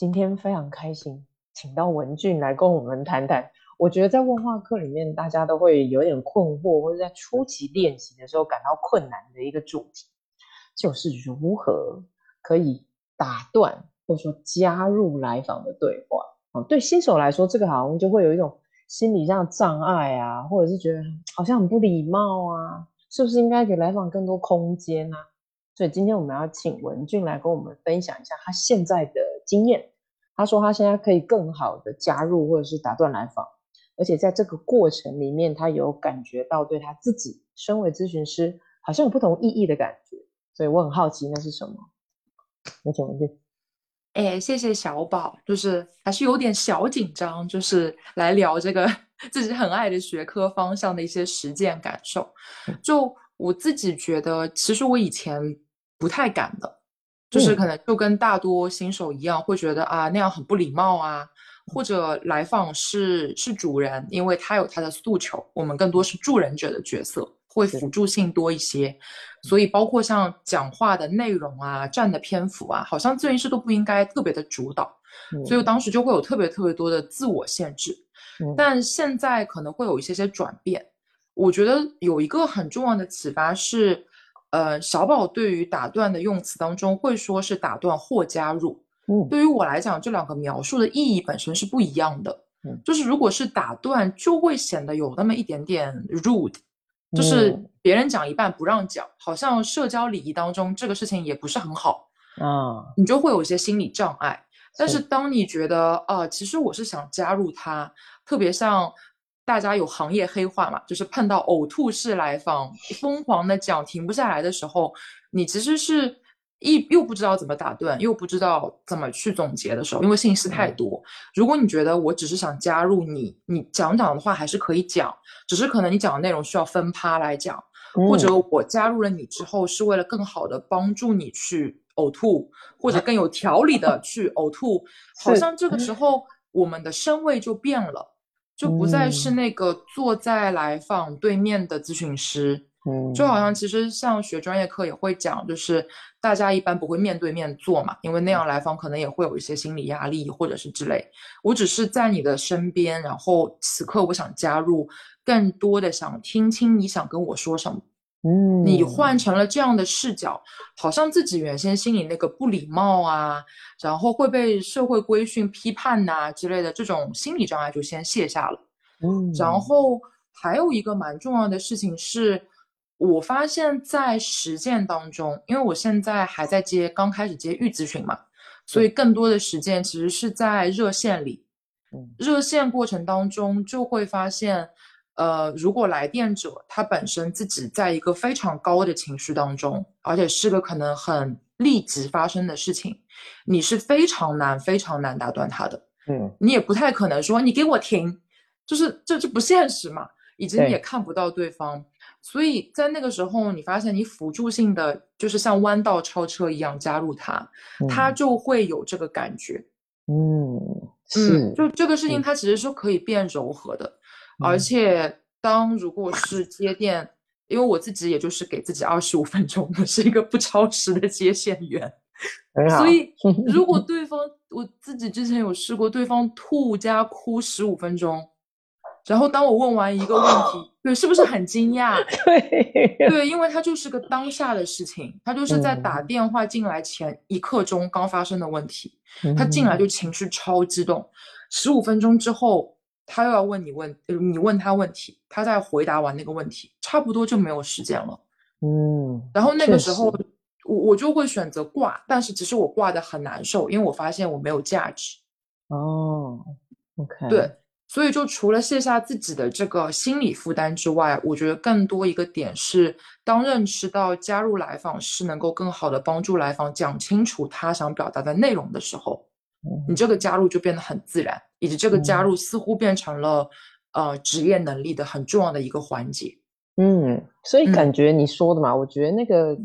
今天非常开心，请到文俊来跟我们谈谈。我觉得在问话课里面，大家都会有点困惑，或者在初期练习的时候感到困难的一个主题，就是如何可以打断或者说加入来访的对话。哦，对新手来说，这个好像就会有一种心理上的障碍啊，或者是觉得好像很不礼貌啊，是不是应该给来访更多空间啊？所以今天我们要请文俊来跟我们分享一下他现在的经验。他说他现在可以更好的加入或者是打断来访，而且在这个过程里面，他有感觉到对他自己身为咨询师好像有不同意义的感觉。所以我很好奇那是什么。那请文俊。哎，谢谢小宝，就是还是有点小紧张，就是来聊这个 自己很爱的学科方向的一些实践感受。就我自己觉得，其实我以前不太敢的，就是可能就跟大多新手一样，会觉得啊那样很不礼貌啊，或者来访是是主人，因为他有他的诉求，我们更多是助人者的角色。会辅助性多一些，所以包括像讲话的内容啊、占的篇幅啊，好像咨询师都不应该特别的主导，所以我当时就会有特别特别多的自我限制。但现在可能会有一些些转变。我觉得有一个很重要的启发是，呃，小宝对于打断的用词当中会说是打断或加入。嗯，对于我来讲，这两个描述的意义本身是不一样的。嗯，就是如果是打断，就会显得有那么一点点 rude。就是别人讲一半不让讲，好像社交礼仪当中这个事情也不是很好啊，你就会有一些心理障碍。但是当你觉得啊，其实我是想加入他，特别像大家有行业黑话嘛，就是碰到呕吐式来访，疯狂的讲停不下来的时候，你其实是。一又不知道怎么打断，又不知道怎么去总结的时候，因为信息太多。如果你觉得我只是想加入你，你讲讲的话还是可以讲，只是可能你讲的内容需要分趴来讲，或者我加入了你之后是为了更好的帮助你去呕吐，或者更有条理的 去呕吐，好像这个时候我们的身位就变了，就不再是那个坐在来访对面的咨询师。嗯，就好像其实像学专业课也会讲，就是大家一般不会面对面做嘛，因为那样来访可能也会有一些心理压力或者是之类。我只是在你的身边，然后此刻我想加入，更多的想听清你想跟我说什么。嗯，你换成了这样的视角，好像自己原先心里那个不礼貌啊，然后会被社会规训批判呐之类的这种心理障碍就先卸下了。嗯，然后还有一个蛮重要的事情是。我发现，在实践当中，因为我现在还在接，刚开始接预咨询嘛，所以更多的实践其实是在热线里。热线过程当中就会发现，呃，如果来电者他本身自己在一个非常高的情绪当中，而且是个可能很立即发生的事情，你是非常难、非常难打断他的。嗯，你也不太可能说你给我停，就是这这不现实嘛，以及你也看不到对方。所以在那个时候，你发现你辅助性的就是像弯道超车一样加入他，他就会有这个感觉。嗯，嗯，就这个事情，它其实是可以变柔和的。而且，当如果是接电，因为我自己也就是给自己二十五分钟，我是一个不超时的接线员。所以，如果 对方我自己之前有试过，对方吐加哭十五分钟。然后当我问完一个问题，对，是不是很惊讶？对，对，因为他就是个当下的事情，他就是在打电话进来前一刻钟刚发生的问题，他进来就情绪超激动，十五分钟之后他又要问你问，你问他问题，他在回答完那个问题，差不多就没有时间了。嗯，然后那个时候我我就会选择挂，但是其实我挂的很难受，因为我发现我没有价值。哦，OK，对。所以，就除了卸下自己的这个心理负担之外，我觉得更多一个点是，当认识到加入来访是能够更好的帮助来访讲清楚他想表达的内容的时候，你这个加入就变得很自然，以及这个加入似乎变成了呃职业能力的很重要的一个环节。嗯，所以感觉你说的嘛，我觉得那个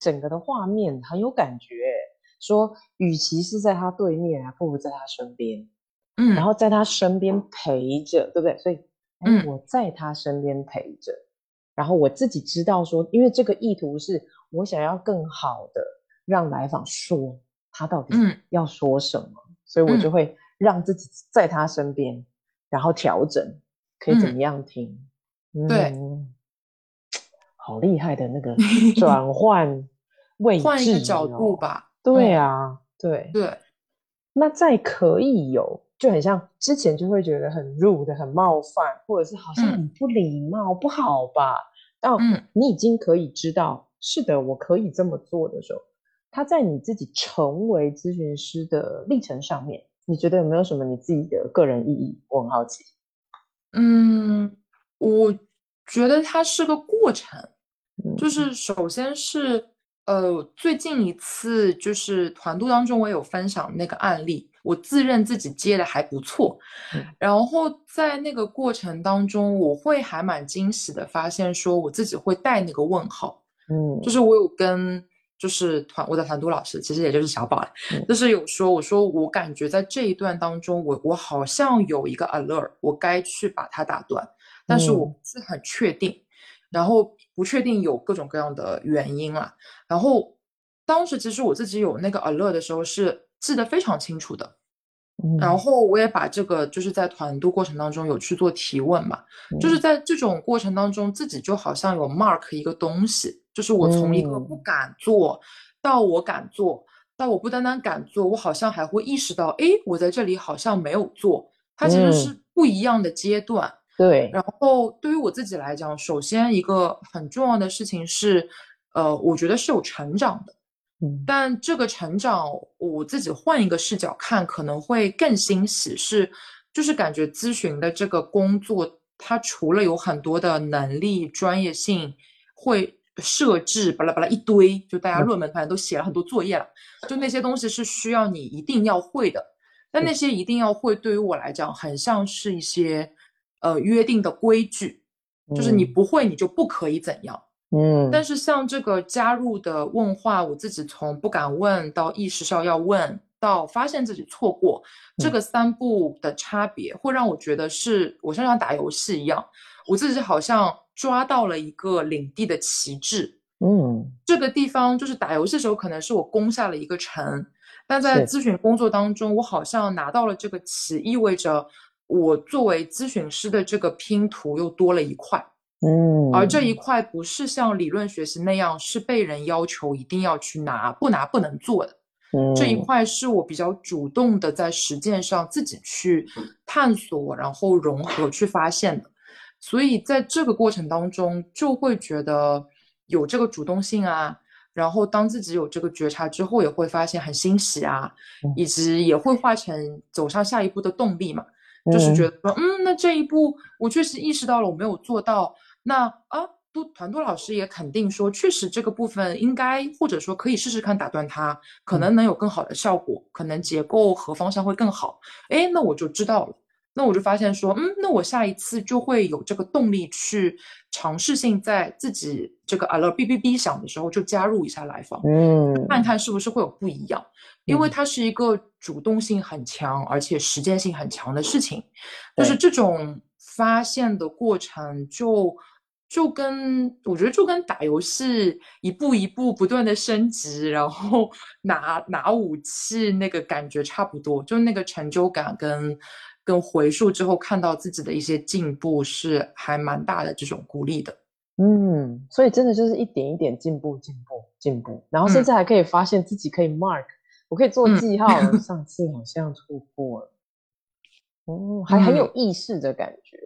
整个的画面很有感觉，说与其是在他对面啊，不如在他身边。嗯，然后在他身边陪着，对不对？所以，嗯，我在他身边陪着，然后我自己知道说，因为这个意图是我想要更好的让来访说他到底要说什么，所以我就会让自己在他身边，然后调整可以怎么样听。对，好厉害的那个 转换位置，换一个角度吧。对啊，对对。那再可以有，就很像之前就会觉得很 rude、很冒犯，或者是好像很不礼貌、不好吧？到你已经可以知道，是的，我可以这么做的时候，他在你自己成为咨询师的历程上面，你觉得有没有什么你自己的个人意义？我很好奇。嗯，我觉得它是个过程，就是首先是。呃，最近一次就是团队当中，我有分享那个案例，我自认自己接的还不错，然后在那个过程当中，我会还蛮惊喜的发现，说我自己会带那个问号，嗯，就是我有跟就是团我的团督老师，其实也就是小宝，就是有说，我说我感觉在这一段当中，我我好像有一个 alert，我该去把它打断，但是我不是很确定。然后不确定有各种各样的原因啦。然后当时其实我自己有那个 alert 的时候是记得非常清楚的。然后我也把这个就是在团督过程当中有去做提问嘛，就是在这种过程当中自己就好像有 mark 一个东西，就是我从一个不敢做到我敢做到我不单单敢做，我好像还会意识到，哎，我在这里好像没有做，它其实是不一样的阶段。对，然后对于我自己来讲，首先一个很重要的事情是，呃，我觉得是有成长的，嗯，但这个成长，我自己换一个视角看，可能会更欣喜，是，就是感觉咨询的这个工作，它除了有很多的能力、专业性，会设置巴拉巴拉一堆，就大家论文反正都写了很多作业了，就那些东西是需要你一定要会的，但那些一定要会，对于我来讲，很像是一些。呃，约定的规矩，就是你不会，你就不可以怎样。嗯，但是像这个加入的问话，我自己从不敢问到意识上要问，到发现自己错过，这个三步的差别，会让我觉得是我像像打游戏一样，我自己好像抓到了一个领地的旗帜。嗯，这个地方就是打游戏的时候，可能是我攻下了一个城，但在咨询工作当中，我好像拿到了这个旗，意味着。我作为咨询师的这个拼图又多了一块，嗯，而这一块不是像理论学习那样是被人要求一定要去拿，不拿不能做的，嗯，这一块是我比较主动的在实践上自己去探索，然后融合去发现的，所以在这个过程当中就会觉得有这个主动性啊，然后当自己有这个觉察之后，也会发现很欣喜啊，以及也会化成走上下一步的动力嘛。就是觉得说，嗯，那这一步我确实意识到了我没有做到，那啊，都团队老师也肯定说，确实这个部分应该或者说可以试试看打断它，可能能有更好的效果，可能结构和方向会更好。哎，那我就知道了，那我就发现说，嗯，那我下一次就会有这个动力去尝试性在自己这个啊了哔哔哔响的时候就加入一下来访，嗯，看看是不是会有不一样。因为它是一个主动性很强，而且实践性很强的事情，就是这种发现的过程，就就跟我觉得就跟打游戏一步一步不断的升级，然后 拿拿武器那个感觉差不多，就那个成就感跟跟回溯之后看到自己的一些进步是还蛮大的这种鼓励的。嗯，所以真的就是一点一点进步，进步，进步，然后甚至还可以发现自己可以 mark。我可以做记号，上次好像错过了，哦，还很有意识的感觉。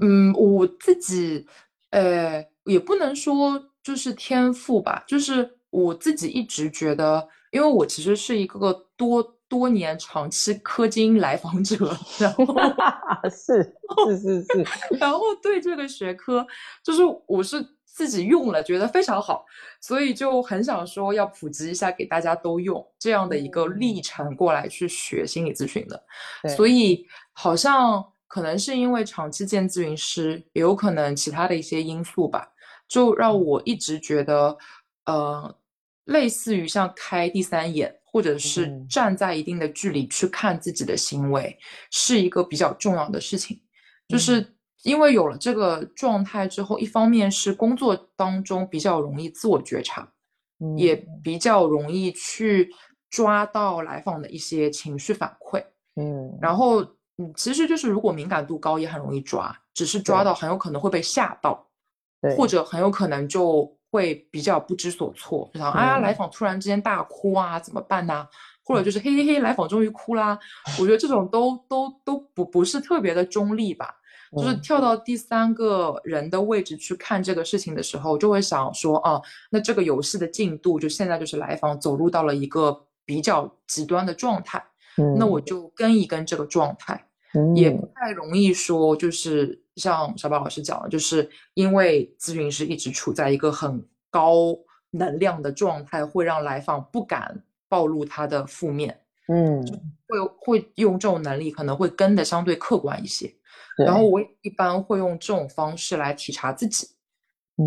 嗯，我自己，呃，也不能说就是天赋吧，就是我自己一直觉得，因为我其实是一个多多年长期氪金来访者，然后 是是是是，然后对这个学科，就是我是。自己用了觉得非常好，所以就很想说要普及一下给大家都用这样的一个历程过来去学心理咨询的。所以好像可能是因为长期见咨询师，也有可能其他的一些因素吧，就让我一直觉得，呃，类似于像开第三眼，或者是站在一定的距离去看自己的行为，是一个比较重要的事情，就是。因为有了这个状态之后，一方面是工作当中比较容易自我觉察，也比较容易去抓到来访的一些情绪反馈，嗯，然后嗯，其实就是如果敏感度高也很容易抓，只是抓到很有可能会被吓到，对，或者很有可能就会比较不知所措，就想哎呀，嗯。来访突然之间大哭啊，怎么办呢、或者就是嘿嘿嘿，来访终于哭啦，我觉得这种都都都不不是特别的中立吧。就是嗯。跳到第三个人的位置去看这个事情的时候，就会想说，啊，那这个游戏的进度就现在就是来访走入到了一个比较极端的状态，那我就跟一跟这个状态，也嗯。不太容易说，就是像小宝老师讲的，就是因为咨询师一直处在一个很高能量的状态，会让来访不敢暴露他的负面，嗯，会会用这种能力，可能会跟的相对客观一些。然后我一般会用这种方式来体察自己，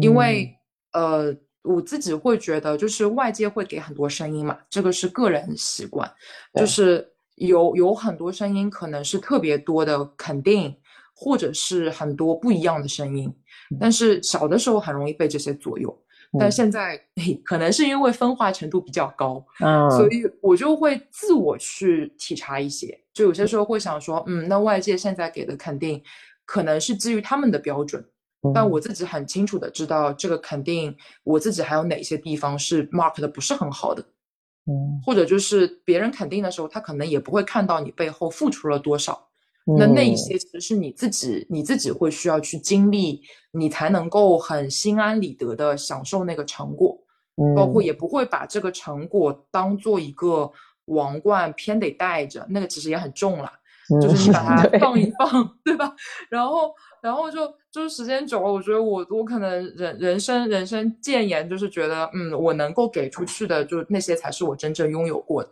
因为呃，我自己会觉得，就是外界会给很多声音嘛，这个是个人习惯，就是有有很多声音可能是特别多的肯定，或者是很多不一样的声音，但是小的时候很容易被这些左右，但嗯现在嘿 可能是因为分化程度比较高，嗯，所以我就会自我去体察一些，就有些时候会想说，嗯，那外界现在给的肯定可能是基于他们的标准，但嗯我。自己很清楚的知道这个肯定我自己还有哪些地方是 mark 的不是很好的，嗯。或者就是别人肯定的时候，他可能也不会看到你背后付出了多少，那那一嗯。些其实是你自己你自己会需要去经历，你才能够很心安理得的享受那个成果。包括嗯。也不会把这个成果当做一个王冠偏得戴着，那个其实也很重了，就是你把它放一放，对吧？然后，然后就就是时间久了，我觉得我我可能人人生人生谏言就是觉得，嗯，我能够给出去的，就那些才是我真正拥有过的。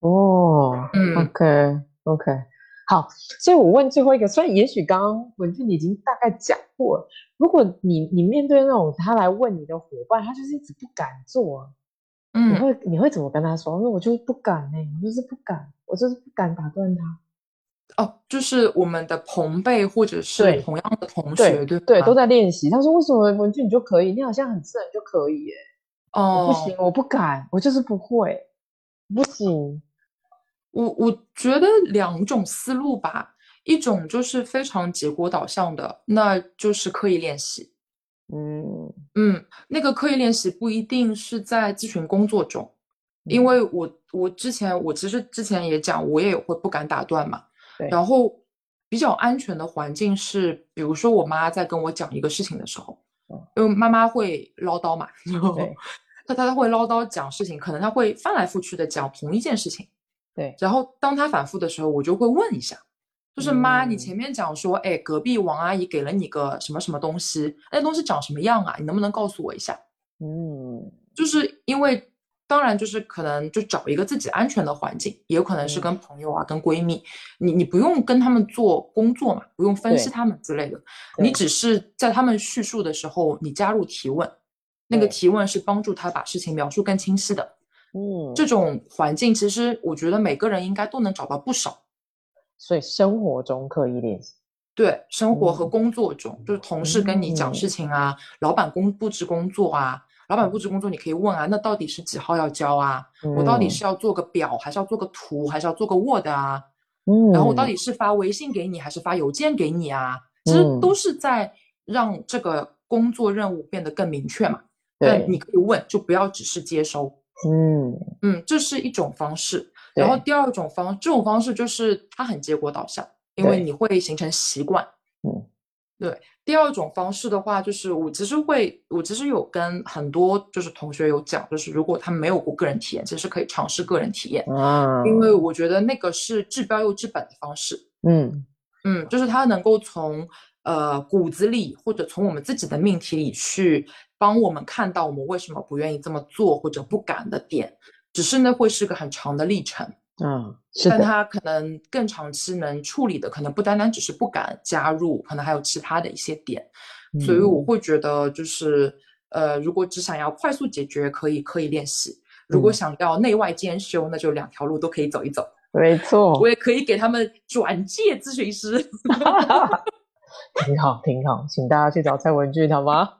哦嗯，OK OK，好，所以我问最后一个，虽然也许刚刚文俊你已经大概讲过了，如果你你面对那种他来问你的伙伴，他就是一直不敢做，你嗯，会你会怎么跟他说？那我就是不敢呢、我就是不敢，我就是不敢打断他。哦，就是我们的朋辈或者是同样的同学，对对，吧都在练习。他说为什么文俊你就可以？你好像很自然就可以耶、我哦，不行，我不敢，我就是不会，不行。我我觉得两种思路吧，一种就是非常结果导向的，那就是刻意练习。嗯嗯，那个刻意练习不一定是在咨询工作中，因嗯为我我之前我其实之前也讲，我也会不敢打断嘛。对然后比较安全的环境是，比如说我妈在跟我讲一个事情的时候嗯，因为妈妈会唠叨嘛，然后 她她会唠叨讲事情，可能她会翻来覆去的讲同一件事情。对，然后当她反复的时候，我就会问一下，就是妈，你嗯前面讲说，哎，隔壁王阿姨给了你个什么什么东西，那东西长什么样啊？你能不能告诉我一下？嗯就是因为，当然就是可能就找一个自己安全的环境，也有可能是嗯。跟朋友啊、跟闺蜜，你你不用跟他们做工作嘛，不用分析他们之类的，你只是在他们叙述的时候，你加入提问，那个提问是帮助他把事情描述更清晰的。嗯，这种环境，其实我觉得每个人应该都能找到不少。所以生活中刻意练习。对，生活和嗯工作中，就是同事跟你讲嗯。事情啊，老板公布置工作啊，老板布置工作，你可以问啊，那到底是几号要交啊？我到底嗯是要做个表，还是要做个图，还是要做个 Word 啊？嗯，然后我到底是发微信给你，还是发邮件给你啊？其实嗯都是在让这个工作任务变得更明确嘛。但对，你可以问，就不要只是接收。嗯嗯，这是一种方式。然后第二种方，这种方式就是它很结果导向，因为你会形成习惯。嗯对，第二种方式的话，就是我其实会，我其实有跟很多就是同学有讲，就是如果他们没有过个人体验，其实可以尝试个人体验，啊，因为我觉得那个是治标又治本的方式。嗯嗯，就是它能够从呃骨子里或者从我们自己的命题里去帮我们看到我们为什么不愿意这么做或者不敢的点，只是那会是个很长的历程。啊，是，但他可能更长期能处理的，可能不单单只是不敢加入，可能还有其他的一些点，所以我嗯。会觉得就是，呃，如果只想要快速解决，可以刻意练习；如果嗯。想要内外兼修，那就两条路都可以走一走。没错。我，也可以给他们转介咨询师。挺好挺好，请大家去找蔡文俊好吗？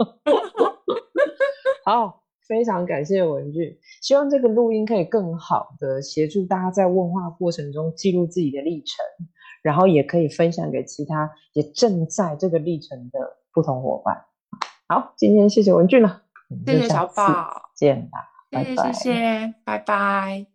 好，非常感谢文俊，希望这个录音可以更好的协助大家在问话过程中记录自己的历程，然后也可以分享给其他也正在这个历程的不同伙伴。好，今天谢谢文俊了，谢谢小宝，见吧，谢谢谢谢，拜拜。